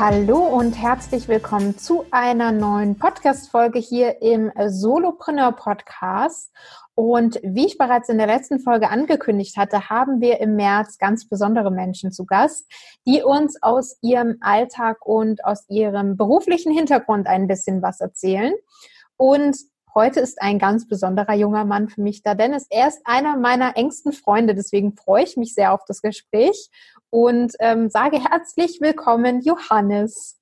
Hallo und herzlich willkommen zu einer neuen Podcast-Folge hier im Solopreneur Podcast. Und wie ich bereits in der letzten Folge angekündigt hatte, haben wir im März ganz besondere Menschen zu Gast, die uns aus ihrem Alltag und aus ihrem beruflichen Hintergrund ein bisschen was erzählen. Und heute ist ein ganz besonderer junger Mann für mich da, denn er ist einer meiner engsten Freunde. Deswegen freue ich mich sehr auf das Gespräch und ähm, sage herzlich willkommen, Johannes.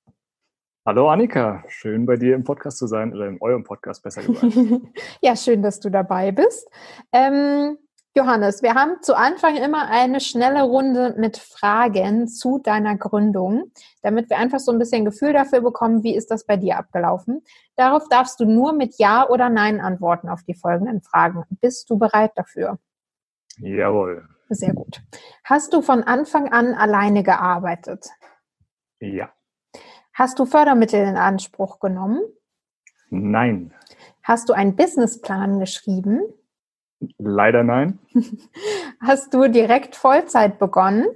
Hallo Annika, schön bei dir im Podcast zu sein oder in eurem Podcast besser gesagt. ja, schön, dass du dabei bist. Ähm, Johannes, wir haben zu Anfang immer eine schnelle Runde mit Fragen zu deiner Gründung, damit wir einfach so ein bisschen Gefühl dafür bekommen, wie ist das bei dir abgelaufen. Darauf darfst du nur mit Ja oder Nein antworten auf die folgenden Fragen. Bist du bereit dafür? Jawohl. Sehr gut. Hast du von Anfang an alleine gearbeitet? Ja. Hast du Fördermittel in Anspruch genommen? Nein. Hast du einen Businessplan geschrieben? Leider nein. Hast du direkt Vollzeit begonnen?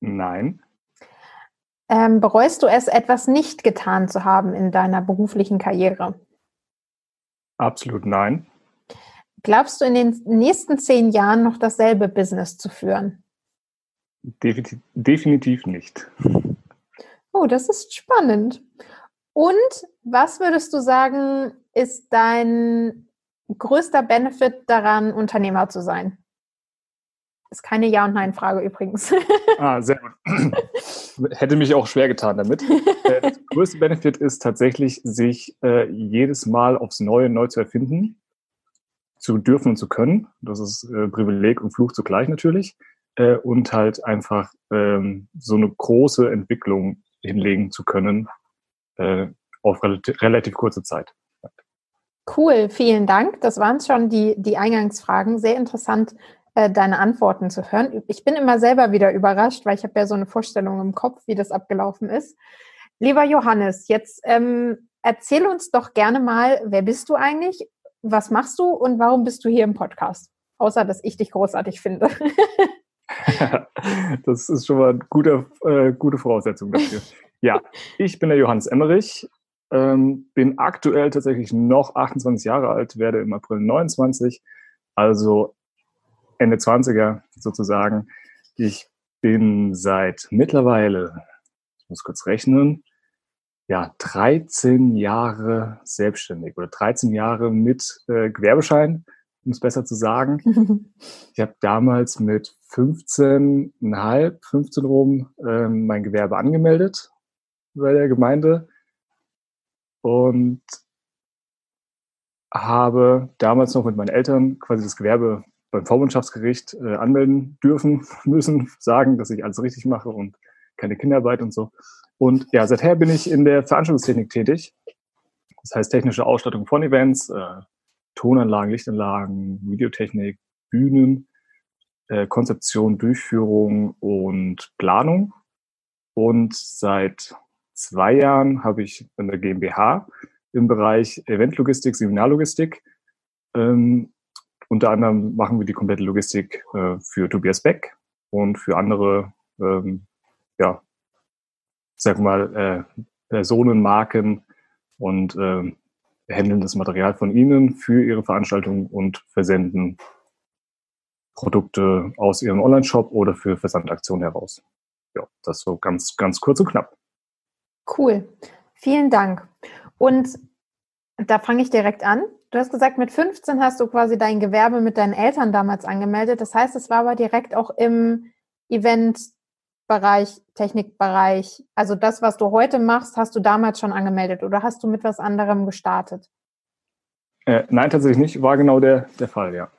Nein. Ähm, bereust du es, etwas nicht getan zu haben in deiner beruflichen Karriere? Absolut nein. Glaubst du in den nächsten zehn Jahren noch dasselbe Business zu führen? Definitiv, nicht. Oh, das ist spannend. Und was würdest du sagen, ist dein größter Benefit daran, Unternehmer zu sein? Ist keine Ja- und Nein-Frage übrigens. Ah, sehr gut. Hätte mich auch schwer getan damit. Äh, das größte Benefit ist tatsächlich, sich äh, jedes Mal aufs Neue neu zu erfinden, zu dürfen und zu können. Das ist äh, Privileg und Fluch zugleich natürlich. Äh, und halt einfach ähm, so eine große Entwicklung hinlegen zu können äh, auf relativ, relativ kurze Zeit. Cool, vielen Dank. Das waren schon die, die Eingangsfragen. Sehr interessant, äh, deine Antworten zu hören. Ich bin immer selber wieder überrascht, weil ich habe ja so eine Vorstellung im Kopf, wie das abgelaufen ist. Lieber Johannes, jetzt ähm, erzähl uns doch gerne mal, wer bist du eigentlich, was machst du und warum bist du hier im Podcast? Außer, dass ich dich großartig finde. das ist schon mal eine gute, äh, gute Voraussetzung dafür. Ja, ich bin der Johannes Emmerich, ähm, bin aktuell tatsächlich noch 28 Jahre alt, werde im April 29, also Ende 20er sozusagen. Ich bin seit mittlerweile, ich muss kurz rechnen, ja, 13 Jahre selbstständig oder 13 Jahre mit äh, Gewerbeschein um es besser zu sagen. ich habe damals mit 15,5, 15 rum ähm, mein Gewerbe angemeldet bei der Gemeinde und habe damals noch mit meinen Eltern quasi das Gewerbe beim Vormundschaftsgericht äh, anmelden dürfen, müssen, sagen, dass ich alles richtig mache und keine Kinderarbeit und so. Und ja, seither bin ich in der Veranstaltungstechnik tätig. Das heißt technische Ausstattung von Events, äh, Tonanlagen, Lichtanlagen, Videotechnik, Bühnen, äh, Konzeption, Durchführung und Planung. Und seit zwei Jahren habe ich in der GmbH im Bereich Eventlogistik, Seminarlogistik. Ähm, unter anderem machen wir die komplette Logistik äh, für Tobias Beck und für andere, ähm, ja, sag mal, äh, Personen, Marken und ähm, handeln das Material von Ihnen für Ihre Veranstaltung und versenden Produkte aus Ihrem Online-Shop oder für Versandaktionen heraus. Ja, das so ganz, ganz kurz und knapp. Cool. Vielen Dank. Und Da fange ich direkt an. Du hast gesagt, mit 15 hast du quasi dein Gewerbe mit deinen Eltern damals angemeldet. Das heißt, es war aber direkt auch im Eventbereich, Technikbereich. Also das, was du heute machst, hast du damals schon angemeldet oder hast du mit was anderem gestartet? Äh, nein, tatsächlich nicht. War genau der, der Fall, ja.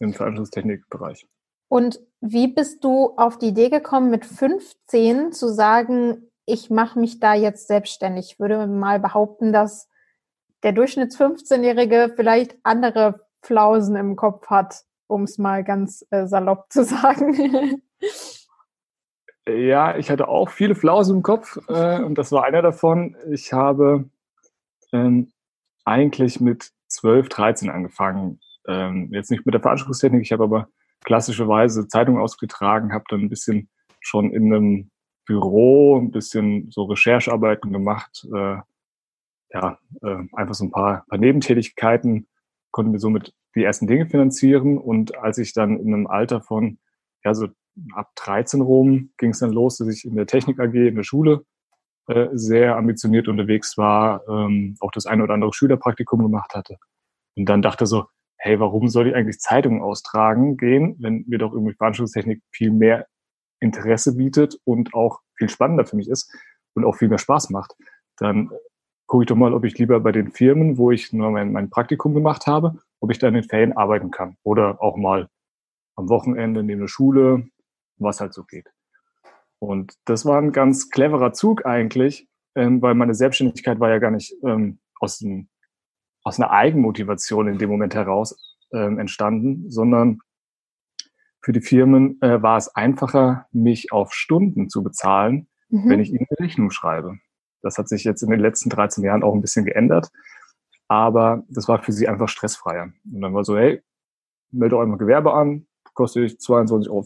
Im Veranstaltungstechnikbereich. Und wie bist du auf die Idee gekommen, mit 15 zu sagen, ich mache mich da jetzt selbstständig? Ich würde mal behaupten, dass der Durchschnitts 15-Jährige vielleicht andere Flausen im Kopf hat, um es mal ganz äh, salopp zu sagen. Ja, ich hatte auch viele Flausen im Kopf äh, und das war einer davon. Ich habe ähm, eigentlich mit 12, 13 angefangen. Ähm, jetzt nicht mit der Veranstaltungstechnik, ich habe aber klassischerweise Zeitung ausgetragen, habe dann ein bisschen schon in einem Büro ein bisschen so Recherchearbeiten gemacht, äh, ja, äh, einfach so ein paar, paar Nebentätigkeiten, konnten wir somit die ersten Dinge finanzieren. Und als ich dann in einem Alter von, ja, so ab 13 rum, ging es dann los, dass ich in der Technik AG in der Schule äh, sehr ambitioniert unterwegs war, ähm, auch das eine oder andere Schülerpraktikum gemacht hatte. Und dann dachte so, hey, warum soll ich eigentlich Zeitungen austragen gehen, wenn mir doch irgendwie Veranstaltungstechnik viel mehr Interesse bietet und auch viel spannender für mich ist und auch viel mehr Spaß macht, dann gucke ich doch mal, ob ich lieber bei den Firmen, wo ich nur mein, mein Praktikum gemacht habe, ob ich da in den Ferien arbeiten kann oder auch mal am Wochenende neben der Schule, was halt so geht. Und das war ein ganz cleverer Zug eigentlich, ähm, weil meine Selbstständigkeit war ja gar nicht ähm, aus, ein, aus einer Eigenmotivation in dem Moment heraus ähm, entstanden, sondern für die Firmen äh, war es einfacher, mich auf Stunden zu bezahlen, mhm. wenn ich ihnen eine Rechnung schreibe. Das hat sich jetzt in den letzten 13 Jahren auch ein bisschen geändert. Aber das war für sie einfach stressfreier. Und dann war so, hey, melde euch mal Gewerbe an, kostet 22,50 Euro.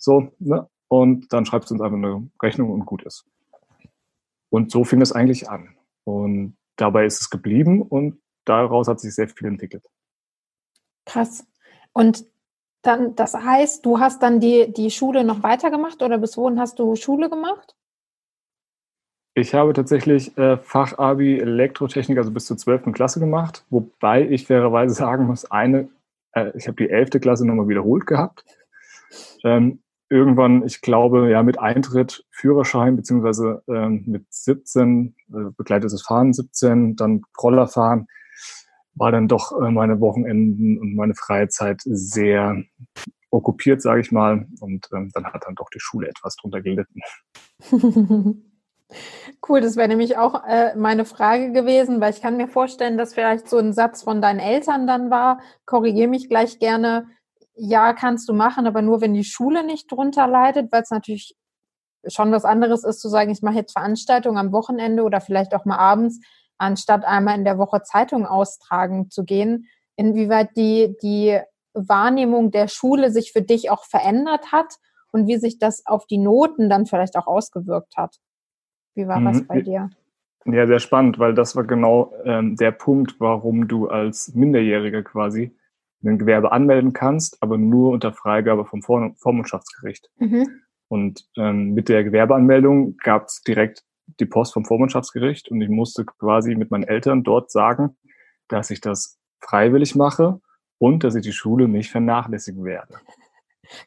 So, ne? Und dann schreibst du uns einfach eine Rechnung und gut ist. Und so fing es eigentlich an. Und dabei ist es geblieben und daraus hat sich sehr viel entwickelt. Krass. Und dann, das heißt, du hast dann die, die Schule noch weitergemacht oder bis wohin hast du Schule gemacht? Ich habe tatsächlich äh, Fachabi Elektrotechnik, also bis zur 12. Klasse gemacht, wobei ich fairerweise sagen muss, eine, äh, ich habe die 11. Klasse nochmal wiederholt gehabt. Ähm, irgendwann, ich glaube, ja, mit Eintritt Führerschein, beziehungsweise ähm, mit 17, äh, begleitetes Fahren 17, dann Rollerfahren, war dann doch äh, meine Wochenenden und meine Freizeit sehr okkupiert, sage ich mal. Und ähm, dann hat dann doch die Schule etwas drunter gelitten. Cool, das wäre nämlich auch äh, meine Frage gewesen, weil ich kann mir vorstellen, dass vielleicht so ein Satz von deinen Eltern dann war, korrigiere mich gleich gerne, ja, kannst du machen, aber nur wenn die Schule nicht drunter leidet, weil es natürlich schon was anderes ist zu sagen, ich mache jetzt Veranstaltungen am Wochenende oder vielleicht auch mal abends, anstatt einmal in der Woche Zeitung austragen zu gehen. Inwieweit die, die Wahrnehmung der Schule sich für dich auch verändert hat und wie sich das auf die Noten dann vielleicht auch ausgewirkt hat. Wie war das mhm. bei dir? Ja, sehr spannend, weil das war genau ähm, der Punkt, warum du als Minderjähriger quasi ein Gewerbe anmelden kannst, aber nur unter Freigabe vom Vor Vormundschaftsgericht. Mhm. Und ähm, mit der Gewerbeanmeldung gab es direkt die Post vom Vormundschaftsgericht und ich musste quasi mit meinen Eltern dort sagen, dass ich das freiwillig mache und dass ich die Schule nicht vernachlässigen werde.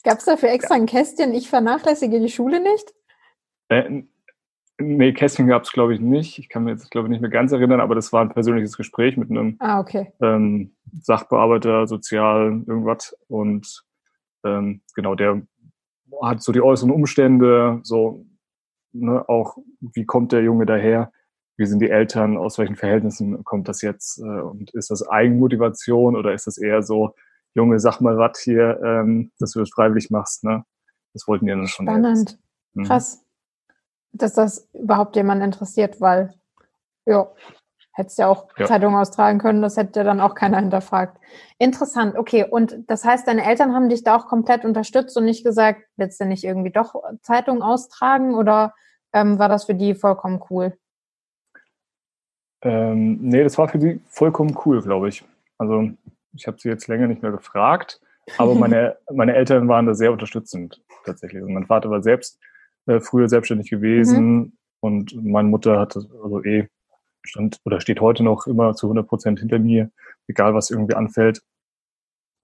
Gab es dafür extra ja. ein Kästchen, ich vernachlässige die Schule nicht? Äh, Nee, Kästchen gab es, glaube ich, nicht. Ich kann mir jetzt, glaube ich, nicht mehr ganz erinnern, aber das war ein persönliches Gespräch mit einem ah, okay. ähm, Sachbearbeiter, Sozial, irgendwas. Und ähm, genau, der hat so die äußeren Umstände, so ne, auch, wie kommt der Junge daher, wie sind die Eltern, aus welchen Verhältnissen kommt das jetzt äh, und ist das Eigenmotivation oder ist das eher so, Junge, sag mal was hier, ähm, dass du das freiwillig machst, ne? Das wollten die dann schon. Spannend. Mhm. Krass dass das überhaupt jemand interessiert, weil, ja, hättest ja auch ja. Zeitung austragen können, das hätte dann auch keiner hinterfragt. Interessant, okay. Und das heißt, deine Eltern haben dich da auch komplett unterstützt und nicht gesagt, willst du nicht irgendwie doch Zeitung austragen oder ähm, war das für die vollkommen cool? Ähm, nee, das war für die vollkommen cool, glaube ich. Also ich habe sie jetzt länger nicht mehr gefragt, aber meine, meine Eltern waren da sehr unterstützend tatsächlich. Und also mein Vater war selbst äh, früher selbstständig gewesen mhm. und meine Mutter hatte also eh stand oder steht heute noch immer zu 100 Prozent hinter mir, egal was irgendwie anfällt.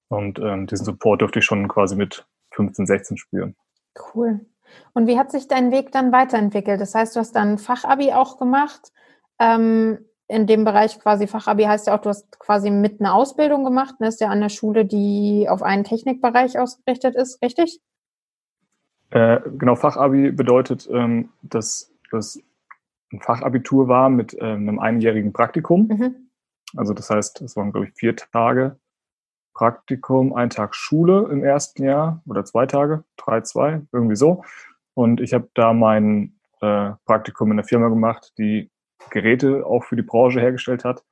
Und ähm, diesen Support durfte ich schon quasi mit 15, 16 spüren. Cool. Und wie hat sich dein Weg dann weiterentwickelt? Das heißt, du hast dann Fachabi auch gemacht. Ähm, in dem Bereich quasi Fachabi heißt ja auch, du hast quasi mit einer Ausbildung gemacht. Das ist ja an der Schule, die auf einen Technikbereich ausgerichtet ist, richtig? Äh, genau, Fachabi bedeutet, ähm, dass das ein Fachabitur war mit ähm, einem einjährigen Praktikum. Mhm. Also das heißt, es waren, glaube ich, vier Tage Praktikum, ein Tag Schule im ersten Jahr oder zwei Tage, drei, zwei, irgendwie so. Und ich habe da mein äh, Praktikum in der Firma gemacht, die Geräte auch für die Branche hergestellt hat,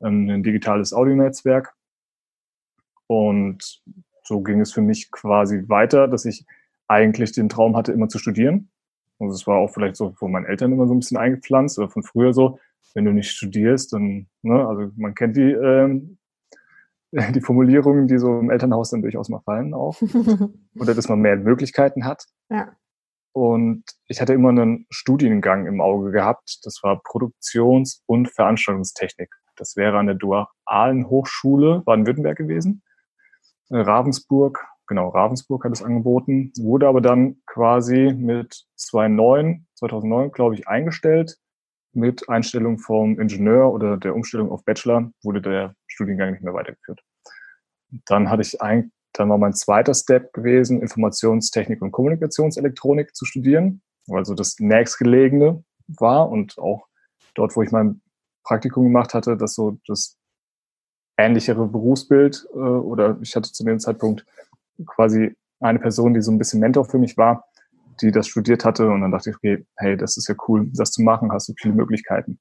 ähm, ein digitales Audionetzwerk. Und so ging es für mich quasi weiter, dass ich eigentlich den Traum hatte, immer zu studieren. Also es war auch vielleicht so von meinen Eltern immer so ein bisschen eingepflanzt oder von früher so, wenn du nicht studierst, dann, ne, also man kennt die, ähm, die Formulierungen, die so im Elternhaus dann durchaus mal fallen auch. oder dass man mehr Möglichkeiten hat. Ja. Und ich hatte immer einen Studiengang im Auge gehabt. Das war Produktions- und Veranstaltungstechnik. Das wäre an der Dualen Hochschule Baden-Württemberg gewesen. Äh, Ravensburg, genau, Ravensburg hat es angeboten, wurde aber dann quasi mit 2009, 2009, glaube ich, eingestellt. Mit Einstellung vom Ingenieur oder der Umstellung auf Bachelor wurde der Studiengang nicht mehr weitergeführt. Dann hatte ich ein, dann war mein zweiter Step gewesen, Informationstechnik und Kommunikationselektronik zu studieren, also das nächstgelegene war und auch dort, wo ich mein Praktikum gemacht hatte, das so das ähnlichere Berufsbild äh, oder ich hatte zu dem Zeitpunkt quasi eine Person, die so ein bisschen Mentor für mich war, die das studiert hatte und dann dachte ich, okay, hey, das ist ja cool, das zu machen, hast du viele Möglichkeiten.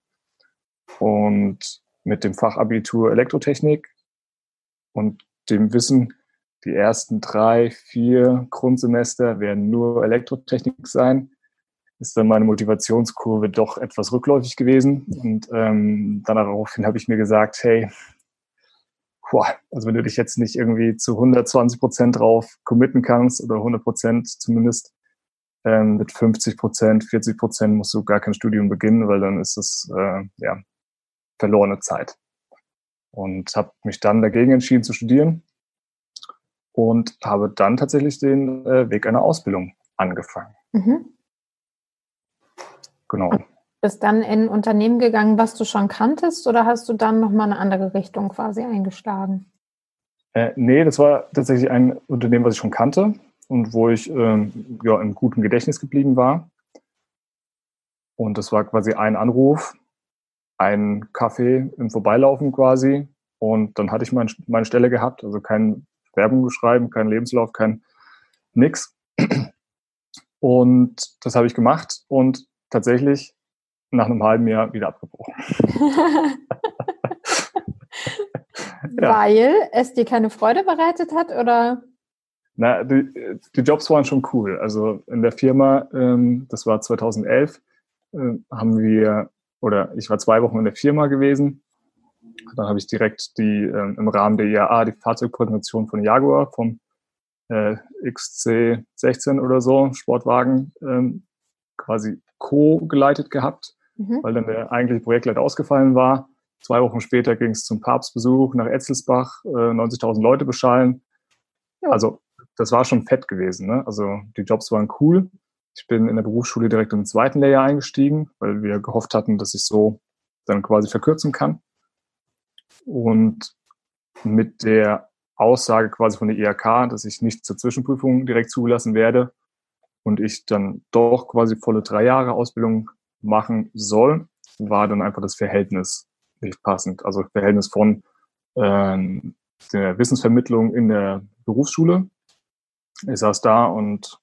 Und mit dem Fachabitur Elektrotechnik und dem Wissen, die ersten drei, vier Grundsemester werden nur Elektrotechnik sein. Ist dann meine Motivationskurve doch etwas rückläufig gewesen. Und ähm, daraufhin habe ich mir gesagt, hey, boah, also wenn du dich jetzt nicht irgendwie zu 120 Prozent drauf committen kannst oder 100 Prozent zumindest, ähm, mit 50 Prozent, 40 Prozent musst du gar kein Studium beginnen, weil dann ist es äh, ja verlorene Zeit. Und habe mich dann dagegen entschieden zu studieren und habe dann tatsächlich den äh, Weg einer Ausbildung angefangen. Mhm. Genau. Bist dann in ein Unternehmen gegangen, was du schon kanntest, oder hast du dann nochmal eine andere Richtung quasi eingeschlagen? Äh, nee, das war tatsächlich ein Unternehmen, was ich schon kannte und wo ich ähm, ja, im guten Gedächtnis geblieben war. Und das war quasi ein Anruf, ein Kaffee im Vorbeilaufen quasi. Und dann hatte ich mein, meine Stelle gehabt, also kein Werbung schreiben, kein Lebenslauf, kein nix. Und das habe ich gemacht und tatsächlich nach einem halben Jahr wieder abgebrochen. ja. Weil es dir keine Freude bereitet hat oder? Na, die, die, Jobs waren schon cool. Also in der Firma, ähm, das war 2011, äh, haben wir, oder ich war zwei Wochen in der Firma gewesen dann habe ich direkt die äh, im Rahmen der IAA die Fahrzeugpräsentation von Jaguar vom äh, XC16 oder so, Sportwagen, ähm, quasi co-geleitet gehabt, mhm. weil dann der eigentliche Projektleiter ausgefallen war. Zwei Wochen später ging es zum Papstbesuch nach Etzelsbach, äh, 90.000 Leute beschallen. Ja. Also das war schon fett gewesen. Ne? Also die Jobs waren cool. Ich bin in der Berufsschule direkt im zweiten Lehrjahr eingestiegen, weil wir gehofft hatten, dass ich so dann quasi verkürzen kann. Und mit der Aussage quasi von der IHK, dass ich nicht zur Zwischenprüfung direkt zugelassen werde und ich dann doch quasi volle drei Jahre Ausbildung machen soll, war dann einfach das Verhältnis nicht passend. Also Verhältnis von äh, der Wissensvermittlung in der Berufsschule. Ich saß da und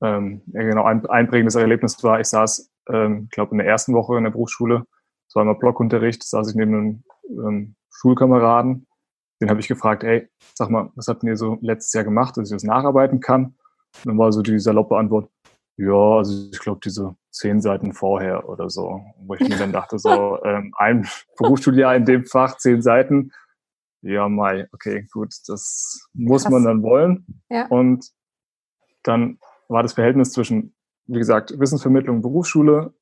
ähm, genau ein einprägendes Erlebnis war, ich saß, ähm, glaube in der ersten Woche in der Berufsschule, es war immer Blockunterricht, saß ich neben einem ähm, Schulkameraden, den habe ich gefragt, ey, sag mal, was habt ihr so letztes Jahr gemacht, dass ich das nacharbeiten kann? Und dann war so die saloppe Antwort, ja, also ich glaube diese zehn Seiten vorher oder so, wo ich mir dann dachte, so ähm, ein Berufsschuljahr in dem Fach, zehn Seiten, ja, Mai, okay, gut, das muss Krass. man dann wollen. Ja. Und dann war das Verhältnis zwischen, wie gesagt, Wissensvermittlung, Berufsschule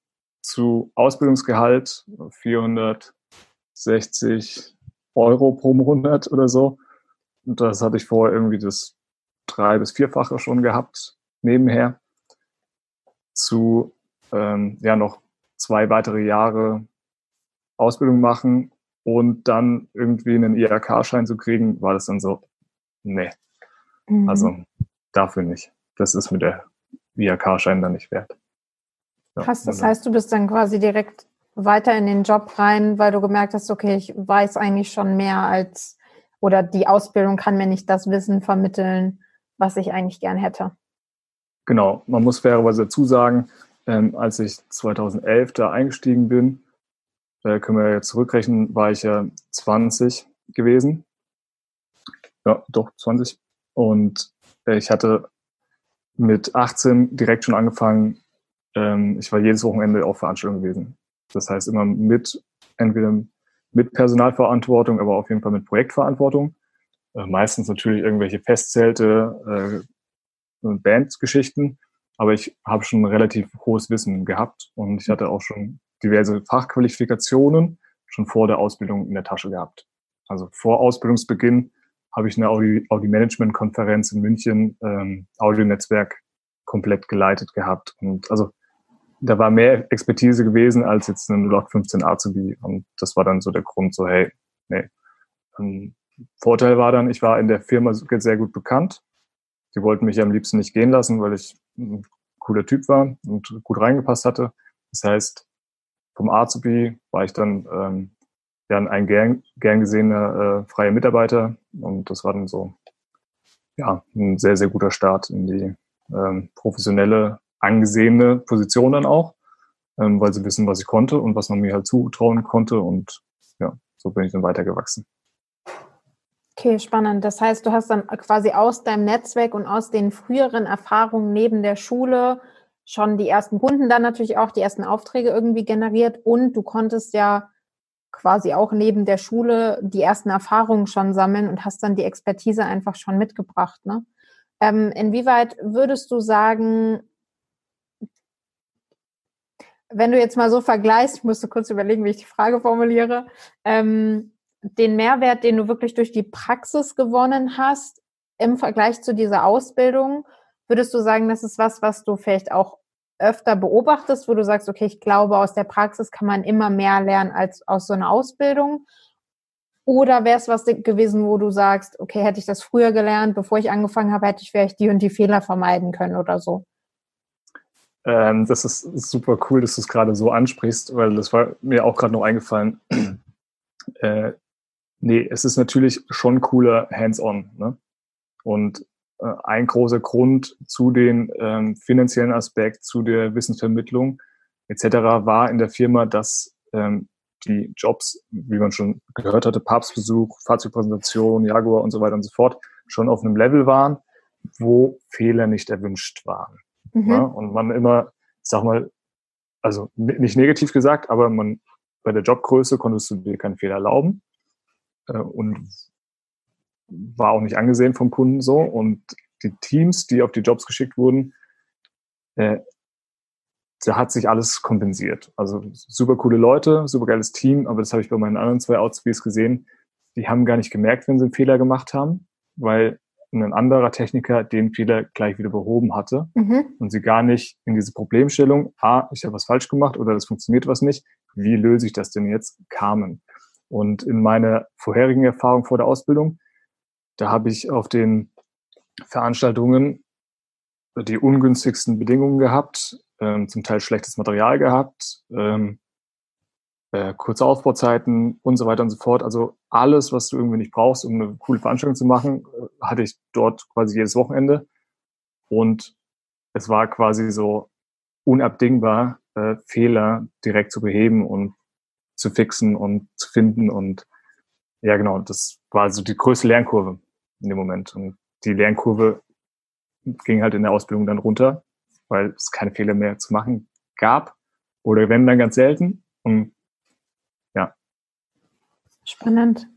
zu Ausbildungsgehalt 460 Euro pro Monat oder so. Und das hatte ich vorher irgendwie das drei- bis vierfache schon gehabt, nebenher. Zu ähm, ja noch zwei weitere Jahre Ausbildung machen und dann irgendwie einen IHK-Schein zu kriegen, war das dann so, nee. Mhm. Also dafür nicht. Das ist mit der IHK-Schein dann nicht wert. Ja, Krass, das also. heißt, du bist dann quasi direkt weiter in den Job rein, weil du gemerkt hast, okay, ich weiß eigentlich schon mehr als, oder die Ausbildung kann mir nicht das Wissen vermitteln, was ich eigentlich gern hätte. Genau, man muss fairerweise dazu sagen, ähm, als ich 2011 da eingestiegen bin, äh, können wir jetzt zurückrechnen, war ich ja 20 gewesen. Ja, doch, 20. Und äh, ich hatte mit 18 direkt schon angefangen, ähm, ich war jedes Wochenende auf Veranstaltungen gewesen. Das heißt immer mit, entweder mit Personalverantwortung, aber auf jeden Fall mit Projektverantwortung. Äh, meistens natürlich irgendwelche Festzelte, äh, Bandgeschichten, aber ich habe schon relativ hohes Wissen gehabt und ich hatte auch schon diverse Fachqualifikationen schon vor der Ausbildung in der Tasche gehabt. Also vor Ausbildungsbeginn habe ich eine Audi-Management-Konferenz in München, ähm, Audionetzwerk komplett geleitet gehabt. Und also da war mehr Expertise gewesen als jetzt ein 0815 Azubi. Und das war dann so der Grund, so hey, nee. Ähm, Vorteil war dann, ich war in der Firma sehr gut bekannt. Sie wollten mich am liebsten nicht gehen lassen, weil ich ein cooler Typ war und gut reingepasst hatte. Das heißt, vom Azubi war ich dann ähm, ja, ein gern, gern gesehener äh, freier Mitarbeiter und das war dann so ja, ein sehr, sehr guter Start in die ähm, professionelle, angesehene Position dann auch, ähm, weil sie wissen, was ich konnte und was man mir halt zutrauen konnte und ja, so bin ich dann weitergewachsen. Okay, spannend. Das heißt, du hast dann quasi aus deinem Netzwerk und aus den früheren Erfahrungen neben der Schule schon die ersten Kunden, dann natürlich auch die ersten Aufträge irgendwie generiert und du konntest ja quasi auch neben der Schule die ersten Erfahrungen schon sammeln und hast dann die Expertise einfach schon mitgebracht. Ne? Ähm, inwieweit würdest du sagen, wenn du jetzt mal so vergleichst, ich musste kurz überlegen, wie ich die Frage formuliere, ähm, den Mehrwert, den du wirklich durch die Praxis gewonnen hast im Vergleich zu dieser Ausbildung Würdest du sagen, das ist was, was du vielleicht auch öfter beobachtest, wo du sagst, okay, ich glaube, aus der Praxis kann man immer mehr lernen als aus so einer Ausbildung? Oder wäre es was gewesen, wo du sagst, okay, hätte ich das früher gelernt, bevor ich angefangen habe, hätte ich vielleicht die und die Fehler vermeiden können oder so? Ähm, das ist super cool, dass du es gerade so ansprichst, weil das war mir auch gerade noch eingefallen. äh, nee, es ist natürlich schon cooler hands-on. Ne? Und äh, ein großer Grund zu den ähm, finanziellen Aspekt, zu der Wissensvermittlung etc. war in der Firma, dass ähm, die Jobs, wie man schon gehört hatte, Papstbesuch, Fahrzeugpräsentation, Jaguar und so weiter und so fort, schon auf einem Level waren, wo Fehler nicht erwünscht waren. Mhm. Ja, und man immer, sag mal, also nicht negativ gesagt, aber man bei der Jobgröße konntest du dir keinen Fehler erlauben. Äh, und war auch nicht angesehen vom Kunden so. Und die Teams, die auf die Jobs geschickt wurden, äh, da hat sich alles kompensiert. Also super coole Leute, super geiles Team, aber das habe ich bei meinen anderen zwei Outspiels gesehen. Die haben gar nicht gemerkt, wenn sie einen Fehler gemacht haben, weil ein anderer Techniker den Fehler gleich wieder behoben hatte mhm. und sie gar nicht in diese Problemstellung, ah, ich habe was falsch gemacht oder das funktioniert was nicht, wie löse ich das denn jetzt, kamen. Und in meiner vorherigen Erfahrung vor der Ausbildung da habe ich auf den Veranstaltungen die ungünstigsten Bedingungen gehabt, ähm, zum Teil schlechtes Material gehabt, ähm, äh, kurze Aufbauzeiten und so weiter und so fort. Also alles, was du irgendwie nicht brauchst, um eine coole Veranstaltung zu machen, äh, hatte ich dort quasi jedes Wochenende. Und es war quasi so unabdingbar, äh, Fehler direkt zu beheben und zu fixen und zu finden. Und ja, genau, das war so die größte Lernkurve in dem Moment. Und die Lernkurve ging halt in der Ausbildung dann runter, weil es keine Fehler mehr zu machen gab. Oder wenn dann ganz selten. Und ja. Spannend.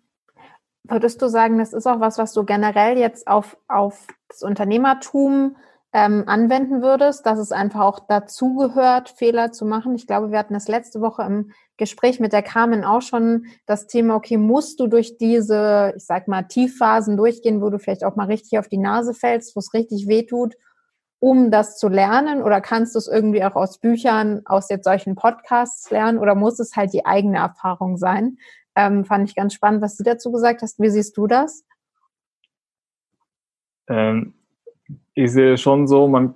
Würdest du sagen, das ist auch was, was du generell jetzt auf, auf das Unternehmertum ähm, anwenden würdest, dass es einfach auch dazugehört, Fehler zu machen. Ich glaube, wir hatten das letzte Woche im Gespräch mit der Carmen auch schon das Thema, okay, musst du durch diese, ich sag mal, Tiefphasen durchgehen, wo du vielleicht auch mal richtig auf die Nase fällst, wo es richtig wehtut, um das zu lernen? Oder kannst du es irgendwie auch aus Büchern, aus jetzt solchen Podcasts lernen? Oder muss es halt die eigene Erfahrung sein? Ähm, fand ich ganz spannend, was du dazu gesagt hast. Wie siehst du das? Ähm, ich sehe schon so, man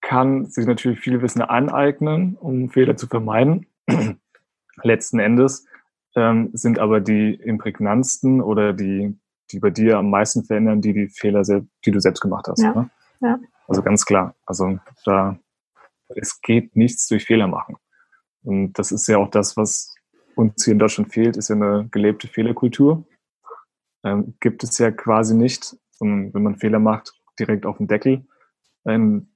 kann sich natürlich viel Wissen aneignen, um Fehler zu vermeiden. Letzten Endes ähm, sind aber die imprägnantsten oder die, die bei dir am meisten verändern, die die Fehler, die du selbst gemacht hast. Ja. Ne? ja. Also ganz klar. Also da, es geht nichts durch Fehler machen. Und das ist ja auch das, was uns hier in Deutschland fehlt, ist ja eine gelebte Fehlerkultur. Ähm, gibt es ja quasi nicht. Und wenn man Fehler macht, direkt auf den Deckel. In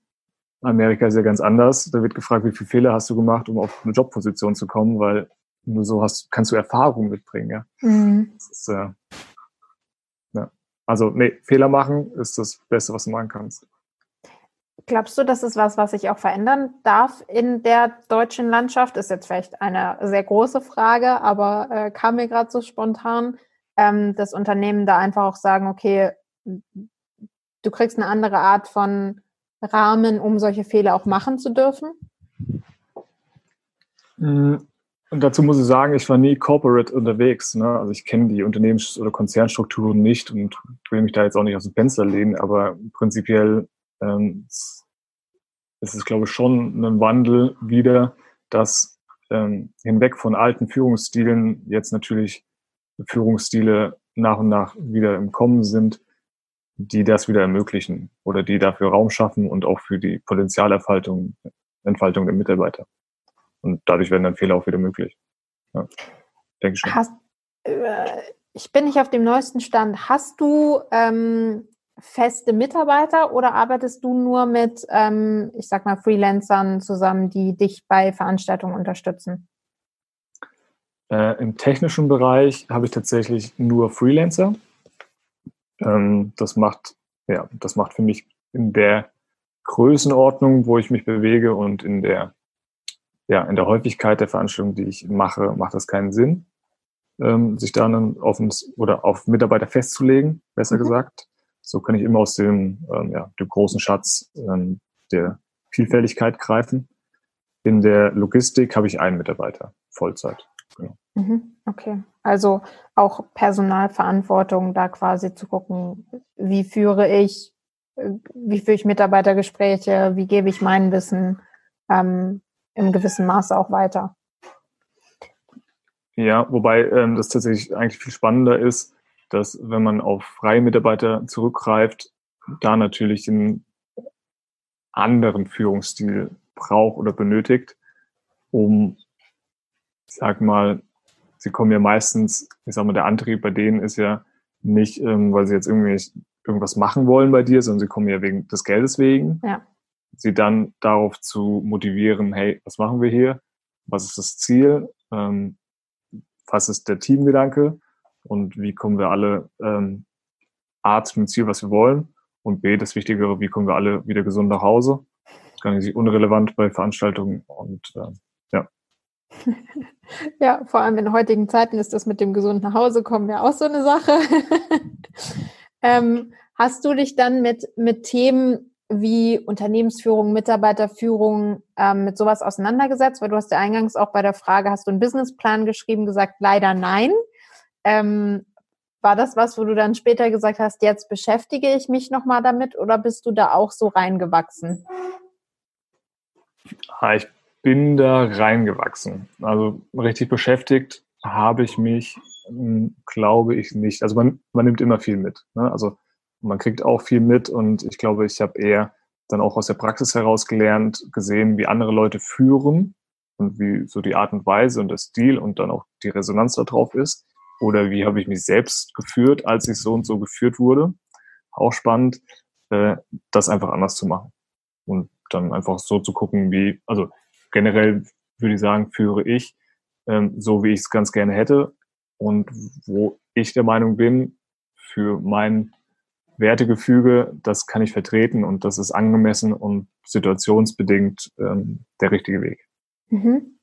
Amerika ist ja ganz anders. Da wird gefragt, wie viele Fehler hast du gemacht, um auf eine Jobposition zu kommen, weil nur so hast, kannst du Erfahrung mitbringen. Ja? Mhm. Ist, äh, ja. Also, nee, Fehler machen ist das Beste, was du machen kannst. Glaubst du, das ist was, was sich auch verändern darf in der deutschen Landschaft? Ist jetzt vielleicht eine sehr große Frage, aber äh, kam mir gerade so spontan, ähm, dass Unternehmen da einfach auch sagen, okay, du kriegst eine andere Art von Rahmen, um solche Fehler auch machen zu dürfen? Mm, und dazu muss ich sagen, ich war nie corporate unterwegs. Ne? Also ich kenne die Unternehmens- oder Konzernstrukturen nicht und will mich da jetzt auch nicht aus dem Fenster lehnen, aber prinzipiell ähm, ist es, glaube ich, schon ein Wandel wieder, dass ähm, hinweg von alten Führungsstilen jetzt natürlich Führungsstile nach und nach wieder im Kommen sind, die das wieder ermöglichen oder die dafür Raum schaffen und auch für die Potenzialerfaltung, Entfaltung der Mitarbeiter. Und dadurch werden dann Fehler auch wieder möglich. Ja, denke schon. Hast, äh, ich bin nicht auf dem neuesten Stand. Hast du ähm, feste Mitarbeiter oder arbeitest du nur mit, ähm, ich sag mal, Freelancern zusammen, die dich bei Veranstaltungen unterstützen? Äh, Im technischen Bereich habe ich tatsächlich nur Freelancer. Ähm, das macht, ja, das macht für mich in der Größenordnung, wo ich mich bewege und in der, ja, in der Häufigkeit der Veranstaltungen, die ich mache, macht das keinen Sinn, ähm, sich da dann auf uns oder auf Mitarbeiter festzulegen, besser mhm. gesagt. So kann ich immer aus dem, ähm, ja, dem großen Schatz ähm, der Vielfältigkeit greifen. In der Logistik habe ich einen Mitarbeiter, Vollzeit. Genau. Mhm, okay, also auch Personalverantwortung, da quasi zu gucken, wie führe ich, äh, wie führe ich Mitarbeitergespräche, wie gebe ich mein Wissen ähm, im gewissen Maße auch weiter. Ja, wobei ähm, das tatsächlich eigentlich viel spannender ist, dass wenn man auf freie Mitarbeiter zurückgreift, da natürlich einen anderen Führungsstil braucht oder benötigt, um, ich sag mal, sie kommen ja meistens, ich sag mal, der Antrieb bei denen ist ja nicht, ähm, weil sie jetzt irgendwie irgendwas machen wollen bei dir, sondern sie kommen ja wegen des Geldes wegen. Ja. Sie dann darauf zu motivieren, hey, was machen wir hier? Was ist das Ziel? Ähm, was ist der Teamgedanke? Und wie kommen wir alle ähm, A zum Ziel, was wir wollen? Und B, das Wichtigere, wie kommen wir alle wieder gesund nach Hause? Das ist gar nicht unrelevant bei Veranstaltungen und äh, ja. Ja, vor allem in heutigen Zeiten ist das mit dem gesund nach Hause kommen ja auch so eine Sache. ähm, hast du dich dann mit, mit Themen wie Unternehmensführung, Mitarbeiterführung ähm, mit sowas auseinandergesetzt? Weil du hast ja eingangs auch bei der Frage, hast du einen Businessplan geschrieben, gesagt, leider nein. Ähm, war das was, wo du dann später gesagt hast, jetzt beschäftige ich mich nochmal damit oder bist du da auch so reingewachsen? Ah, ich bin da reingewachsen. Also richtig beschäftigt habe ich mich, hm, glaube ich, nicht. Also man, man nimmt immer viel mit. Ne? Also man kriegt auch viel mit und ich glaube, ich habe eher dann auch aus der Praxis heraus gelernt, gesehen, wie andere Leute führen und wie so die Art und Weise und der Stil und dann auch die Resonanz darauf ist. Oder wie habe ich mich selbst geführt, als ich so und so geführt wurde. Auch spannend, äh, das einfach anders zu machen. Und dann einfach so zu gucken, wie, also generell würde ich sagen, führe ich ähm, so, wie ich es ganz gerne hätte und wo ich der Meinung bin, für mein Wertegefüge, das kann ich vertreten und das ist angemessen und situationsbedingt ähm, der richtige Weg. Mhm.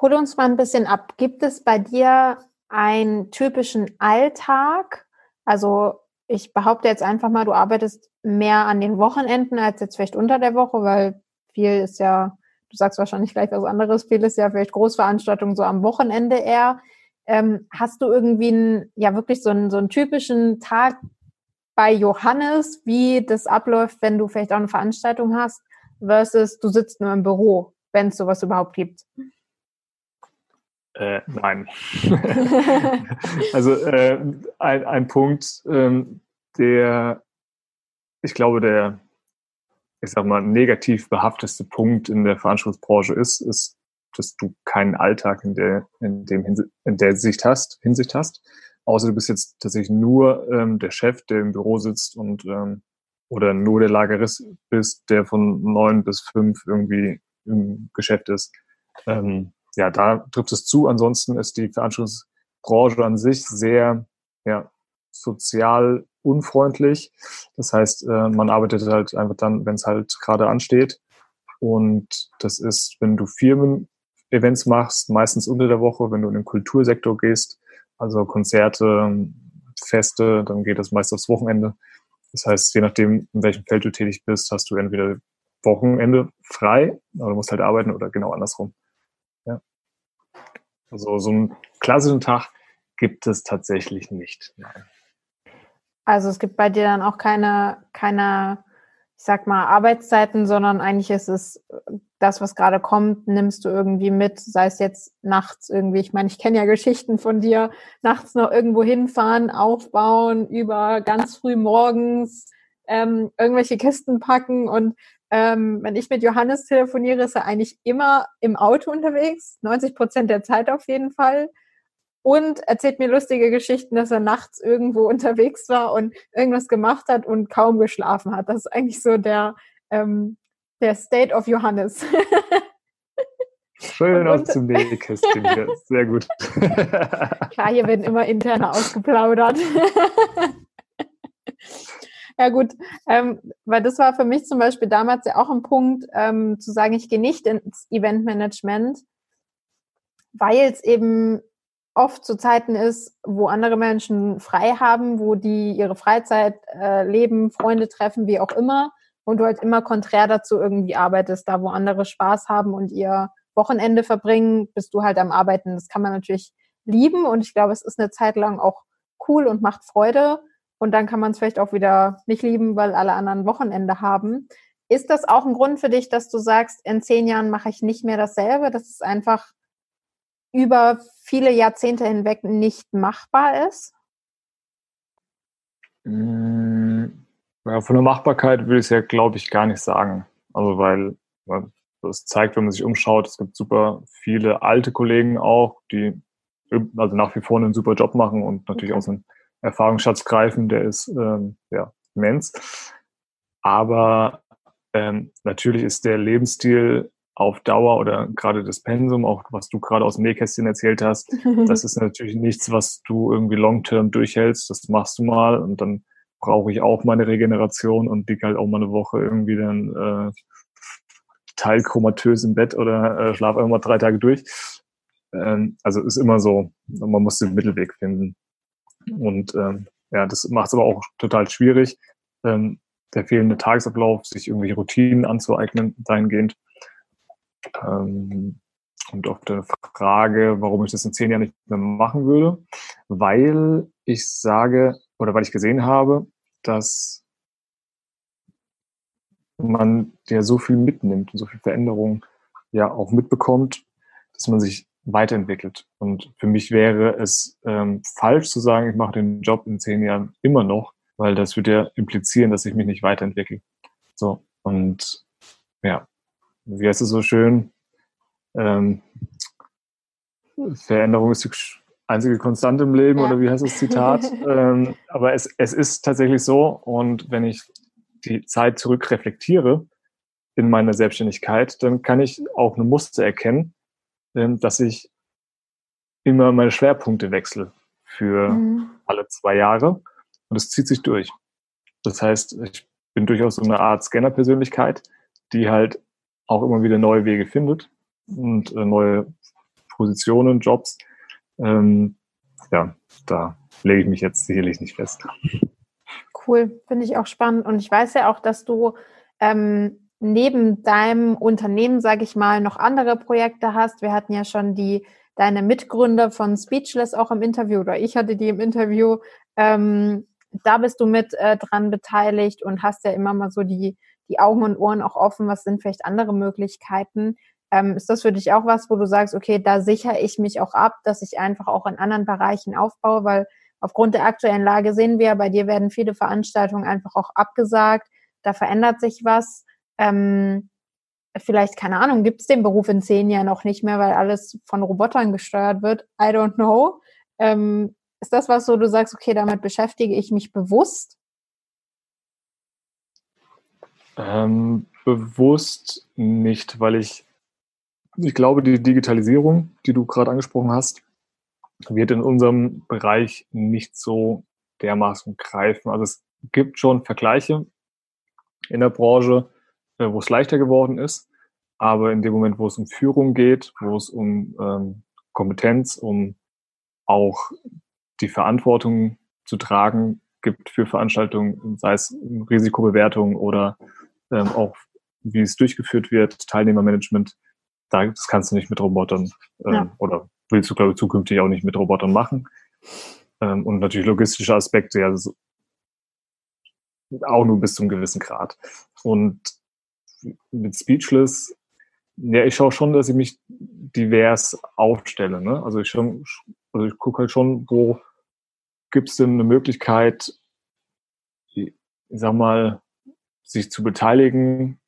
Hol uns mal ein bisschen ab. Gibt es bei dir einen typischen Alltag? Also ich behaupte jetzt einfach mal, du arbeitest mehr an den Wochenenden als jetzt vielleicht unter der Woche, weil viel ist ja, du sagst wahrscheinlich gleich was anderes, viel ist ja vielleicht Großveranstaltungen so am Wochenende eher. Ähm, hast du irgendwie einen, ja wirklich so einen, so einen typischen Tag bei Johannes, wie das abläuft, wenn du vielleicht auch eine Veranstaltung hast, versus du sitzt nur im Büro, wenn es sowas überhaupt gibt? Äh, nein. also äh, ein, ein Punkt, ähm, der, ich glaube, der, ich sag mal, negativ behafteste Punkt in der Veranstaltungsbranche ist, ist, dass du keinen Alltag in der, in dem in der Sicht hast, Hinsicht hast. Außer du bist jetzt tatsächlich nur ähm, der Chef, der im Büro sitzt und ähm, oder nur der Lagerist bist, der von neun bis fünf irgendwie im Geschäft ist. Ähm, ja, da trifft es zu. Ansonsten ist die Veranstaltungsbranche an sich sehr ja, sozial unfreundlich. Das heißt, äh, man arbeitet halt einfach dann, wenn es halt gerade ansteht. Und das ist, wenn du Firmen-Events machst, meistens unter der Woche, wenn du in den Kultursektor gehst, also Konzerte, Feste, dann geht das meist aufs Wochenende. Das heißt, je nachdem, in welchem Feld du tätig bist, hast du entweder Wochenende frei, aber du musst halt arbeiten oder genau andersrum. Also so einen klassischen Tag gibt es tatsächlich nicht. Nein. Also es gibt bei dir dann auch keine, keine, ich sag mal, Arbeitszeiten, sondern eigentlich ist es das, was gerade kommt, nimmst du irgendwie mit, sei es jetzt nachts irgendwie. Ich meine, ich kenne ja Geschichten von dir, nachts noch irgendwo hinfahren, aufbauen, über ganz früh morgens ähm, irgendwelche Kisten packen und ähm, wenn ich mit Johannes telefoniere, ist er eigentlich immer im Auto unterwegs, 90 Prozent der Zeit auf jeden Fall. Und erzählt mir lustige Geschichten, dass er nachts irgendwo unterwegs war und irgendwas gemacht hat und kaum geschlafen hat. Das ist eigentlich so der, ähm, der State of Johannes. Schön aus dem Nähkästchen hier. Sehr gut. Klar, hier werden immer interne ausgeplaudert. Ja gut, ähm, weil das war für mich zum Beispiel damals ja auch ein Punkt, ähm, zu sagen, ich gehe nicht ins Eventmanagement, weil es eben oft zu Zeiten ist, wo andere Menschen frei haben, wo die ihre Freizeit äh, leben, Freunde treffen, wie auch immer, und du halt immer konträr dazu irgendwie arbeitest, da wo andere Spaß haben und ihr Wochenende verbringen, bist du halt am Arbeiten. Das kann man natürlich lieben und ich glaube, es ist eine Zeit lang auch cool und macht Freude. Und dann kann man es vielleicht auch wieder nicht lieben, weil alle anderen Wochenende haben. Ist das auch ein Grund für dich, dass du sagst, in zehn Jahren mache ich nicht mehr dasselbe, dass es einfach über viele Jahrzehnte hinweg nicht machbar ist? Mm, ja, von der Machbarkeit würde ich es ja, glaube ich, gar nicht sagen. Also weil, weil das zeigt, wenn man sich umschaut, es gibt super viele alte Kollegen auch, die also nach wie vor einen super Job machen und natürlich okay. auch so einen Erfahrungsschatz greifen, der ist ähm, ja, immens. Aber ähm, natürlich ist der Lebensstil auf Dauer oder gerade das Pensum, auch was du gerade aus dem Nähkästchen erzählt hast, das ist natürlich nichts, was du irgendwie long-term durchhältst. Das machst du mal und dann brauche ich auch meine Regeneration und liege halt auch mal eine Woche irgendwie dann äh, teilchromatös im Bett oder äh, schlafe einfach mal drei Tage durch. Ähm, also ist immer so, man muss den Mittelweg finden. Und ähm, ja, das macht es aber auch total schwierig, ähm, der fehlende Tagesablauf, sich irgendwelche Routinen anzueignen, dahingehend. Ähm, und auf der Frage, warum ich das in zehn Jahren nicht mehr machen würde, weil ich sage oder weil ich gesehen habe, dass man ja so viel mitnimmt und so viel Veränderung ja auch mitbekommt, dass man sich weiterentwickelt. Und für mich wäre es ähm, falsch zu sagen, ich mache den Job in zehn Jahren immer noch, weil das würde ja implizieren, dass ich mich nicht weiterentwickle. So, und ja, wie heißt es so schön? Ähm, Veränderung ist die einzige Konstante im Leben, ja. oder wie heißt das Zitat? ähm, aber es, es ist tatsächlich so, und wenn ich die Zeit zurückreflektiere in meiner Selbstständigkeit, dann kann ich auch eine Muster erkennen, ähm, dass ich immer meine Schwerpunkte wechsle für mhm. alle zwei Jahre. Und es zieht sich durch. Das heißt, ich bin durchaus so eine Art Scanner-Persönlichkeit, die halt auch immer wieder neue Wege findet und äh, neue Positionen, Jobs. Ähm, ja, da lege ich mich jetzt sicherlich nicht fest. Cool, finde ich auch spannend. Und ich weiß ja auch, dass du ähm, neben deinem Unternehmen, sage ich mal, noch andere Projekte hast. Wir hatten ja schon die deine Mitgründer von Speechless auch im Interview oder ich hatte die im Interview. Ähm, da bist du mit äh, dran beteiligt und hast ja immer mal so die, die Augen und Ohren auch offen. Was sind vielleicht andere Möglichkeiten? Ähm, ist das für dich auch was, wo du sagst, okay, da sichere ich mich auch ab, dass ich einfach auch in anderen Bereichen aufbaue, weil aufgrund der aktuellen Lage sehen wir, bei dir werden viele Veranstaltungen einfach auch abgesagt, da verändert sich was. Ähm, vielleicht, keine Ahnung, gibt es den Beruf in zehn Jahren noch nicht mehr, weil alles von Robotern gesteuert wird. I don't know. Ähm, ist das was, wo du sagst, okay, damit beschäftige ich mich bewusst? Ähm, bewusst nicht, weil ich ich glaube, die Digitalisierung, die du gerade angesprochen hast, wird in unserem Bereich nicht so dermaßen greifen. Also es gibt schon Vergleiche in der Branche, äh, wo es leichter geworden ist, aber in dem Moment, wo es um Führung geht, wo es um ähm, Kompetenz, um auch die Verantwortung zu tragen gibt für Veranstaltungen, sei es Risikobewertung oder ähm, auch wie es durchgeführt wird, Teilnehmermanagement, da, das kannst du nicht mit Robotern ähm, ja. oder willst du, glaube ich, zukünftig auch nicht mit Robotern machen. Ähm, und natürlich logistische Aspekte, ja, so, auch nur bis zu einem gewissen Grad. Und mit Speechless, ja, ich schaue schon, dass ich mich divers aufstelle. Ne? Also ich schon, also ich gucke halt schon, wo gibt es denn eine Möglichkeit, ich sag mal, sich zu beteiligen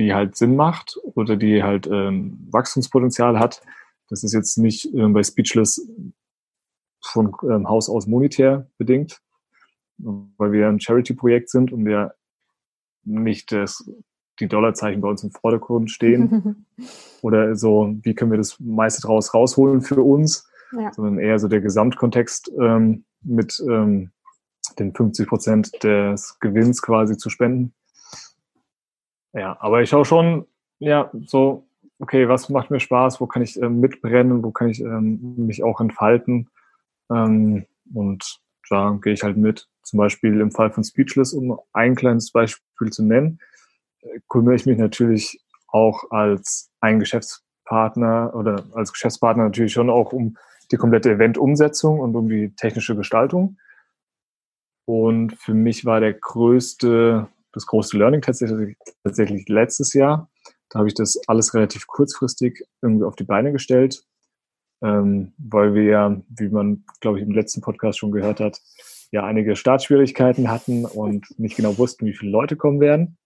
die halt Sinn macht oder die halt ähm, Wachstumspotenzial hat. Das ist jetzt nicht ähm, bei Speechless von ähm, Haus aus monetär bedingt, weil wir ein Charity-Projekt sind und wir nicht das, die Dollarzeichen bei uns im Vordergrund stehen. oder so, wie können wir das meiste draus rausholen für uns, ja. sondern eher so der Gesamtkontext ähm, mit ähm, den 50 Prozent des Gewinns quasi zu spenden. Ja, aber ich schaue schon, ja, so, okay, was macht mir Spaß, wo kann ich ähm, mitbrennen, wo kann ich ähm, mich auch entfalten. Ähm, und da gehe ich halt mit. Zum Beispiel im Fall von Speechless, um ein kleines Beispiel zu nennen, äh, kümmere ich mich natürlich auch als ein Geschäftspartner oder als Geschäftspartner natürlich schon auch um die komplette Eventumsetzung und um die technische Gestaltung. Und für mich war der größte das große Learning tatsächlich, tatsächlich letztes Jahr. Da habe ich das alles relativ kurzfristig irgendwie auf die Beine gestellt, ähm, weil wir ja, wie man, glaube ich, im letzten Podcast schon gehört hat, ja einige Startschwierigkeiten hatten und nicht genau wussten, wie viele Leute kommen werden.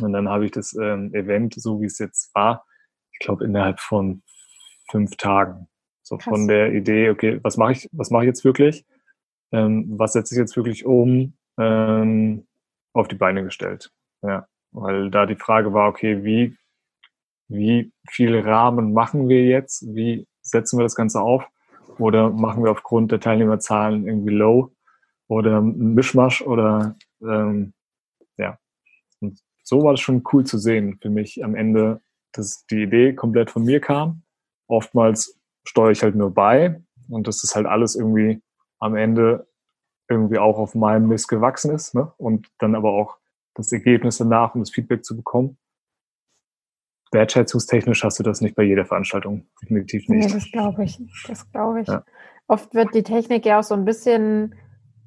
Und dann habe ich das ähm, Event, so wie es jetzt war, ich glaube, innerhalb von fünf Tagen. So Krass. von der Idee, okay, was mache ich, was mache ich jetzt wirklich? Ähm, was setze ich jetzt wirklich um? Ähm, auf die Beine gestellt. Ja, weil da die Frage war, okay, wie, wie viele Rahmen machen wir jetzt? Wie setzen wir das Ganze auf? Oder machen wir aufgrund der Teilnehmerzahlen irgendwie low oder ein Mischmasch oder ähm, ja. Und so war es schon cool zu sehen für mich am Ende, dass die Idee komplett von mir kam. Oftmals steuere ich halt nur bei und das ist halt alles irgendwie am Ende irgendwie auch auf meinem Mist gewachsen ist ne? und dann aber auch das Ergebnis danach, um das Feedback zu bekommen. Wertschätzungstechnisch hast du das nicht bei jeder Veranstaltung, definitiv nicht. Nee, das glaube ich. Das glaube ich. Ja. Oft wird die Technik ja auch so ein bisschen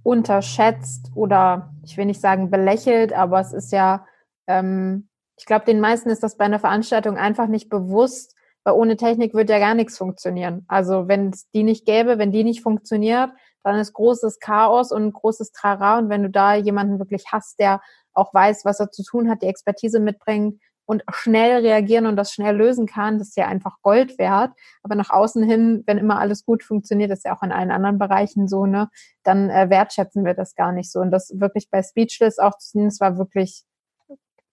unterschätzt oder ich will nicht sagen belächelt, aber es ist ja, ähm, ich glaube, den meisten ist das bei einer Veranstaltung einfach nicht bewusst, weil ohne Technik wird ja gar nichts funktionieren. Also wenn es die nicht gäbe, wenn die nicht funktioniert, dann ist großes Chaos und großes Trara. Und wenn du da jemanden wirklich hast, der auch weiß, was er zu tun hat, die Expertise mitbringt und schnell reagieren und das schnell lösen kann, das ist ja einfach Gold wert. Aber nach außen hin, wenn immer alles gut funktioniert, ist ja auch in allen anderen Bereichen so, ne, dann äh, wertschätzen wir das gar nicht so. Und das wirklich bei Speechless auch zu sehen, das war wirklich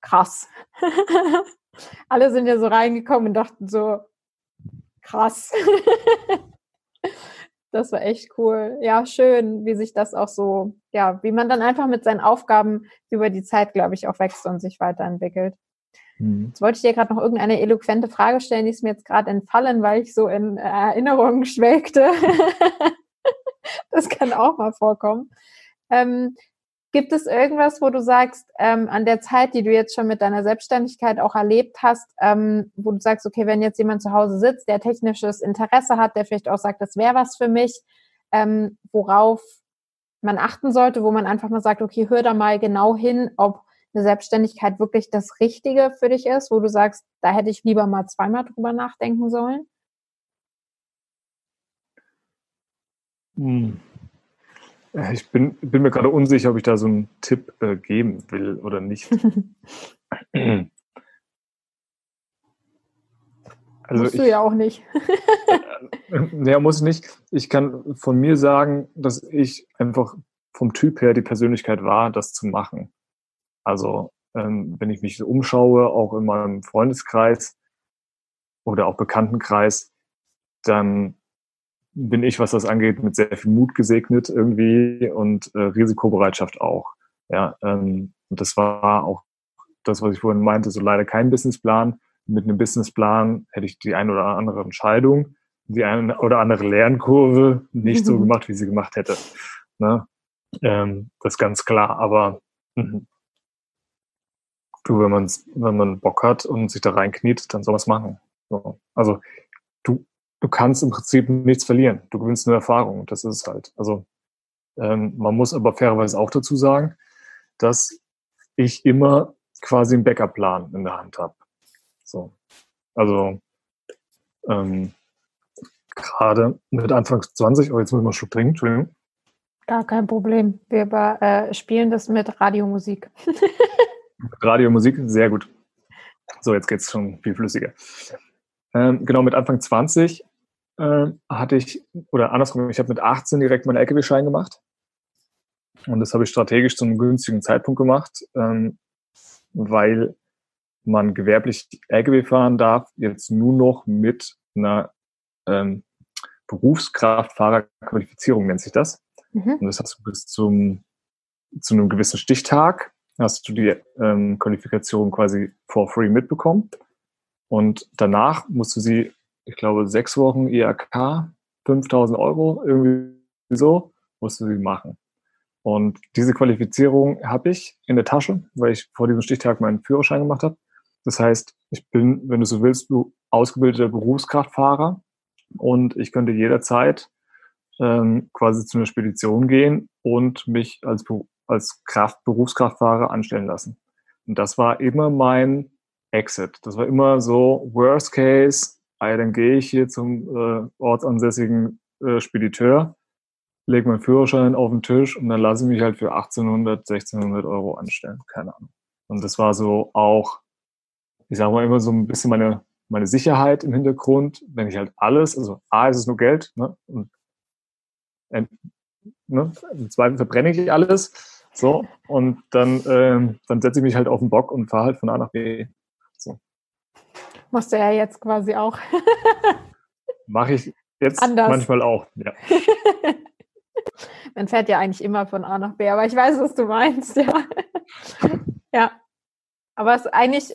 krass. Alle sind ja so reingekommen und dachten so, krass. Das war echt cool. Ja, schön, wie sich das auch so, ja, wie man dann einfach mit seinen Aufgaben über die Zeit, glaube ich, auch wächst und sich weiterentwickelt. Mhm. Jetzt wollte ich dir gerade noch irgendeine eloquente Frage stellen, die ist mir jetzt gerade entfallen, weil ich so in Erinnerungen schwelgte. das kann auch mal vorkommen. Ähm, Gibt es irgendwas, wo du sagst, ähm, an der Zeit, die du jetzt schon mit deiner Selbstständigkeit auch erlebt hast, ähm, wo du sagst, okay, wenn jetzt jemand zu Hause sitzt, der technisches Interesse hat, der vielleicht auch sagt, das wäre was für mich, ähm, worauf man achten sollte, wo man einfach mal sagt, okay, hör da mal genau hin, ob eine Selbstständigkeit wirklich das Richtige für dich ist, wo du sagst, da hätte ich lieber mal zweimal drüber nachdenken sollen? Hm. Ich bin, bin mir gerade unsicher, ob ich da so einen Tipp äh, geben will oder nicht. also Musst ich, du ja auch nicht. ja, muss ich nicht. Ich kann von mir sagen, dass ich einfach vom Typ her die Persönlichkeit war, das zu machen. Also ähm, wenn ich mich so umschaue, auch in meinem Freundeskreis oder auch Bekanntenkreis, dann bin ich, was das angeht, mit sehr viel Mut gesegnet irgendwie und äh, Risikobereitschaft auch. Ja, ähm, und das war auch das, was ich vorhin meinte, so leider kein Businessplan. Mit einem Businessplan hätte ich die eine oder andere Entscheidung, die eine oder andere Lernkurve nicht so gemacht, wie sie gemacht hätte. Ne? Ähm, das ist ganz klar. Aber mh. du, wenn man wenn man Bock hat und sich da reinkniet, dann soll man es machen. So. Also du kannst im Prinzip nichts verlieren. Du gewinnst nur Erfahrung. Das ist es halt. Also ähm, man muss aber fairerweise auch dazu sagen, dass ich immer quasi einen Backup-Plan in der Hand habe. So. Also ähm, gerade mit Anfang 20, oh, jetzt muss ich mal einen Schluck trinken, Entschuldigung. Gar kein Problem. Wir äh, spielen das mit Radiomusik. Radiomusik, sehr gut. So, jetzt geht es schon viel flüssiger. Ähm, genau, mit Anfang 20 äh, hatte ich, oder andersrum, ich habe mit 18 direkt meinen LKW-Schein gemacht. Und das habe ich strategisch zu einem günstigen Zeitpunkt gemacht, ähm, weil man gewerblich LKW fahren darf, jetzt nur noch mit einer ähm, Berufskraftfahrerqualifizierung nennt sich das. Mhm. Und das hast du bis zum, zu einem gewissen Stichtag hast du die ähm, Qualifikation quasi for free mitbekommen. Und danach musst du sie, ich glaube, sechs Wochen IAK, 5000 Euro, irgendwie so, musst du sie machen. Und diese Qualifizierung habe ich in der Tasche, weil ich vor diesem Stichtag meinen Führerschein gemacht habe. Das heißt, ich bin, wenn du so willst, ausgebildeter Berufskraftfahrer und ich könnte jederzeit ähm, quasi zu einer Spedition gehen und mich als, als Kraft, Berufskraftfahrer anstellen lassen. Und das war immer mein Exit. Das war immer so, Worst Case, ah, dann gehe ich hier zum äh, ortsansässigen äh, Spediteur, lege meinen Führerschein auf den Tisch und dann lasse ich mich halt für 1800, 1600 Euro anstellen. Keine Ahnung. Und das war so auch, ich sage mal immer so ein bisschen meine, meine Sicherheit im Hintergrund, wenn ich halt alles, also A ist es nur Geld, ne? Und äh, ne? im Zweifel verbrenne ich alles. So, und dann, ähm, dann setze ich mich halt auf den Bock und fahre halt von A nach B. Musst du ja jetzt quasi auch. Mache ich jetzt Anders. manchmal auch, ja. Man fährt ja eigentlich immer von A nach B, aber ich weiß, was du meinst, ja. ja. Aber es ist eigentlich,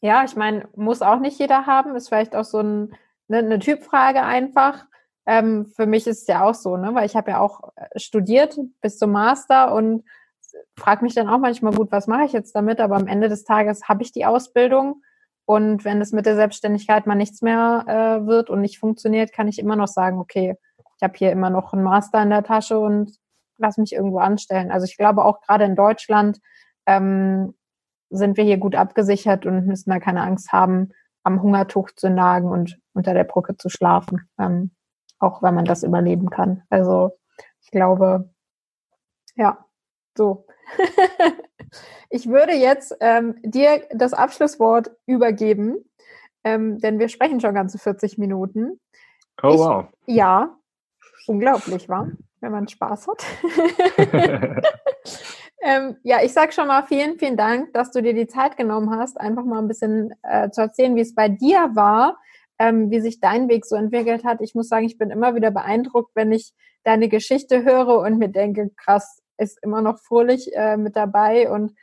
ja, ich meine, muss auch nicht jeder haben, ist vielleicht auch so ein, ne, eine Typfrage einfach. Ähm, für mich ist es ja auch so, ne, weil ich habe ja auch äh, studiert bis zum Master und frage mich dann auch manchmal, gut, was mache ich jetzt damit? Aber am Ende des Tages habe ich die Ausbildung und wenn es mit der Selbstständigkeit mal nichts mehr äh, wird und nicht funktioniert, kann ich immer noch sagen, okay, ich habe hier immer noch einen Master in der Tasche und lass mich irgendwo anstellen. Also ich glaube auch gerade in Deutschland ähm, sind wir hier gut abgesichert und müssen da keine Angst haben, am Hungertuch zu nagen und unter der Brücke zu schlafen, ähm, auch wenn man das überleben kann. Also ich glaube, ja, so. ich würde jetzt ähm, dir das Abschlusswort übergeben, ähm, denn wir sprechen schon ganze 40 Minuten. Oh, ich, wow. Ja, unglaublich, war, wenn man Spaß hat. ähm, ja, ich sage schon mal vielen, vielen Dank, dass du dir die Zeit genommen hast, einfach mal ein bisschen äh, zu erzählen, wie es bei dir war, ähm, wie sich dein Weg so entwickelt hat. Ich muss sagen, ich bin immer wieder beeindruckt, wenn ich deine Geschichte höre und mir denke, krass, ist immer noch fröhlich äh, mit dabei und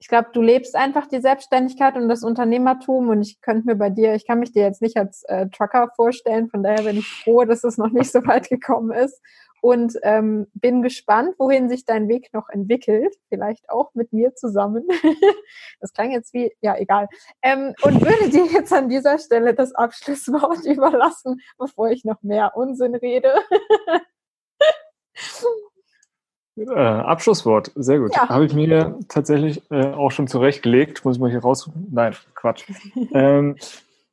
ich glaube, du lebst einfach die Selbstständigkeit und das Unternehmertum und ich könnte mir bei dir, ich kann mich dir jetzt nicht als äh, Trucker vorstellen, von daher bin ich froh, dass es noch nicht so weit gekommen ist und ähm, bin gespannt, wohin sich dein Weg noch entwickelt, vielleicht auch mit mir zusammen. das klang jetzt wie, ja, egal. Ähm, und würde dir jetzt an dieser Stelle das Abschlusswort überlassen, bevor ich noch mehr Unsinn rede. Äh, Abschlusswort, sehr gut. Ja. Habe ich mir tatsächlich äh, auch schon zurechtgelegt. Muss ich mal hier raus. Nein, Quatsch. ähm,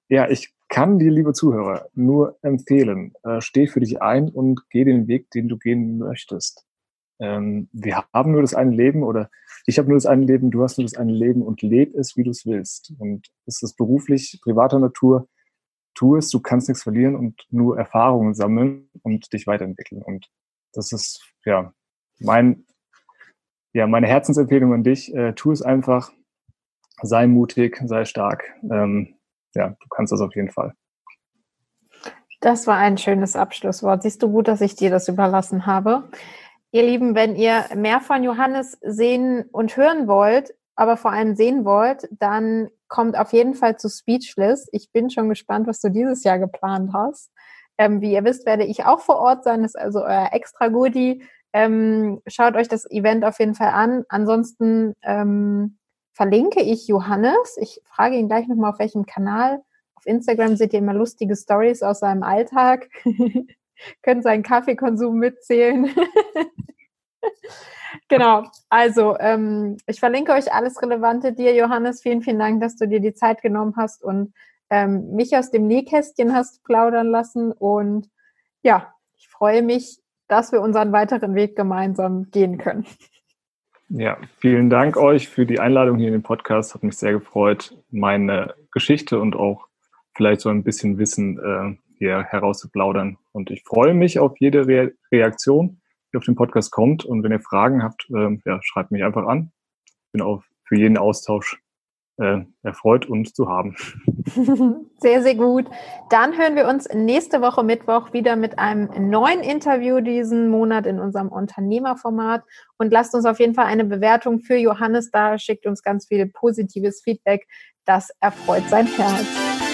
ja, ich kann dir, liebe Zuhörer, nur empfehlen, äh, steh für dich ein und geh den Weg, den du gehen möchtest. Ähm, wir haben nur das eine Leben oder ich habe nur das eine Leben, du hast nur das eine Leben und leb es, wie du es willst. Und ist es beruflich, privater Natur, tu es, du kannst nichts verlieren und nur Erfahrungen sammeln und dich weiterentwickeln. Und das ist, ja, mein, ja, meine Herzensempfehlung an dich, äh, tu es einfach, sei mutig, sei stark. Ähm, ja, du kannst das auf jeden Fall. Das war ein schönes Abschlusswort. Siehst du gut, dass ich dir das überlassen habe. Ihr Lieben, wenn ihr mehr von Johannes sehen und hören wollt, aber vor allem sehen wollt, dann kommt auf jeden Fall zu Speechless. Ich bin schon gespannt, was du dieses Jahr geplant hast. Ähm, wie ihr wisst, werde ich auch vor Ort sein. Das ist also euer extra Goodie. Ähm, schaut euch das Event auf jeden Fall an. Ansonsten ähm, verlinke ich Johannes. Ich frage ihn gleich nochmal, auf welchem Kanal. Auf Instagram seht ihr immer lustige Stories aus seinem Alltag. Könnt seinen Kaffeekonsum mitzählen. genau. Also, ähm, ich verlinke euch alles Relevante dir, Johannes. Vielen, vielen Dank, dass du dir die Zeit genommen hast und ähm, mich aus dem Nähkästchen hast plaudern lassen. Und ja, ich freue mich dass wir unseren weiteren Weg gemeinsam gehen können. Ja, vielen Dank euch für die Einladung hier in den Podcast. Hat mich sehr gefreut, meine Geschichte und auch vielleicht so ein bisschen Wissen äh, hier herauszuplaudern. Und ich freue mich auf jede Re Reaktion, die auf den Podcast kommt. Und wenn ihr Fragen habt, äh, ja, schreibt mich einfach an. Ich bin auch für jeden Austausch erfreut, uns zu haben. Sehr, sehr gut. Dann hören wir uns nächste Woche Mittwoch wieder mit einem neuen Interview diesen Monat in unserem Unternehmerformat. Und lasst uns auf jeden Fall eine Bewertung für Johannes da. Schickt uns ganz viel positives Feedback. Das erfreut sein Herz.